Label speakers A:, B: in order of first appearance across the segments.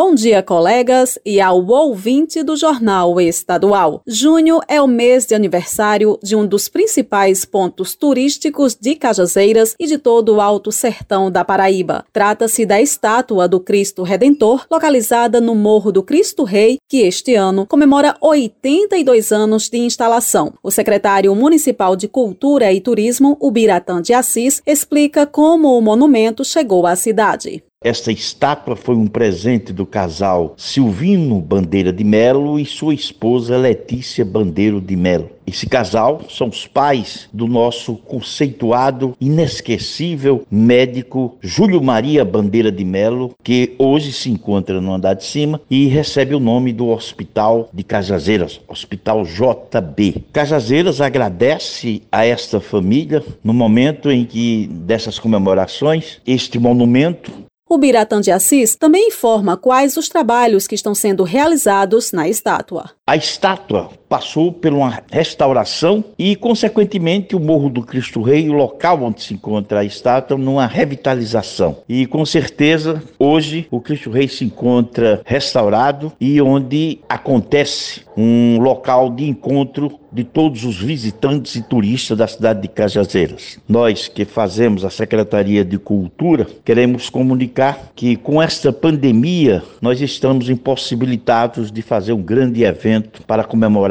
A: Bom dia, colegas, e ao ouvinte do Jornal Estadual. Junho é o mês de aniversário de um dos principais pontos turísticos de Cajazeiras e de todo o Alto Sertão da Paraíba. Trata-se da estátua do Cristo Redentor, localizada no Morro do Cristo Rei, que este ano comemora 82 anos de instalação. O secretário municipal de Cultura e Turismo, Ubiratã de Assis, explica como o monumento chegou à cidade.
B: Esta estátua foi um presente do casal Silvino Bandeira de Melo e sua esposa Letícia Bandeiro de Melo. Esse casal são os pais do nosso conceituado, inesquecível médico Júlio Maria Bandeira de Melo, que hoje se encontra no andar de cima e recebe o nome do Hospital de Cajazeiras, Hospital JB. Cajazeiras agradece a esta família no momento em que dessas comemorações este monumento
A: o Biratã de Assis também informa quais os trabalhos que estão sendo realizados na estátua.
B: A estátua passou por uma restauração e, consequentemente, o Morro do Cristo Rei, o local onde se encontra a estátua, numa revitalização. E, com certeza, hoje o Cristo Rei se encontra restaurado e onde acontece um local de encontro de todos os visitantes e turistas da cidade de Cajazeiras. Nós que fazemos a Secretaria de Cultura queremos comunicar que com esta pandemia nós estamos impossibilitados de fazer um grande evento para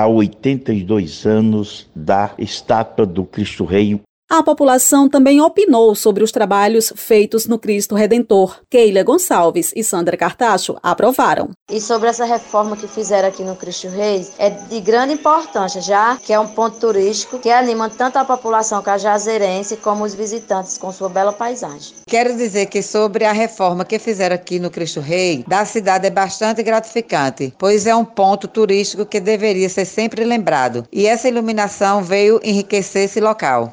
B: comemorar 82 anos da estátua do Cristo Rei
A: a população também opinou sobre os trabalhos feitos no Cristo Redentor. Keila Gonçalves e Sandra Cartacho aprovaram.
C: E sobre essa reforma que fizeram aqui no Cristo Reis, é de grande importância, já que é um ponto turístico que anima tanto a população cajazeirense como os visitantes com sua bela paisagem.
D: Quero dizer que sobre a reforma que fizeram aqui no Cristo Rei, da cidade é bastante gratificante, pois é um ponto turístico que deveria ser sempre lembrado. E essa iluminação veio enriquecer esse local.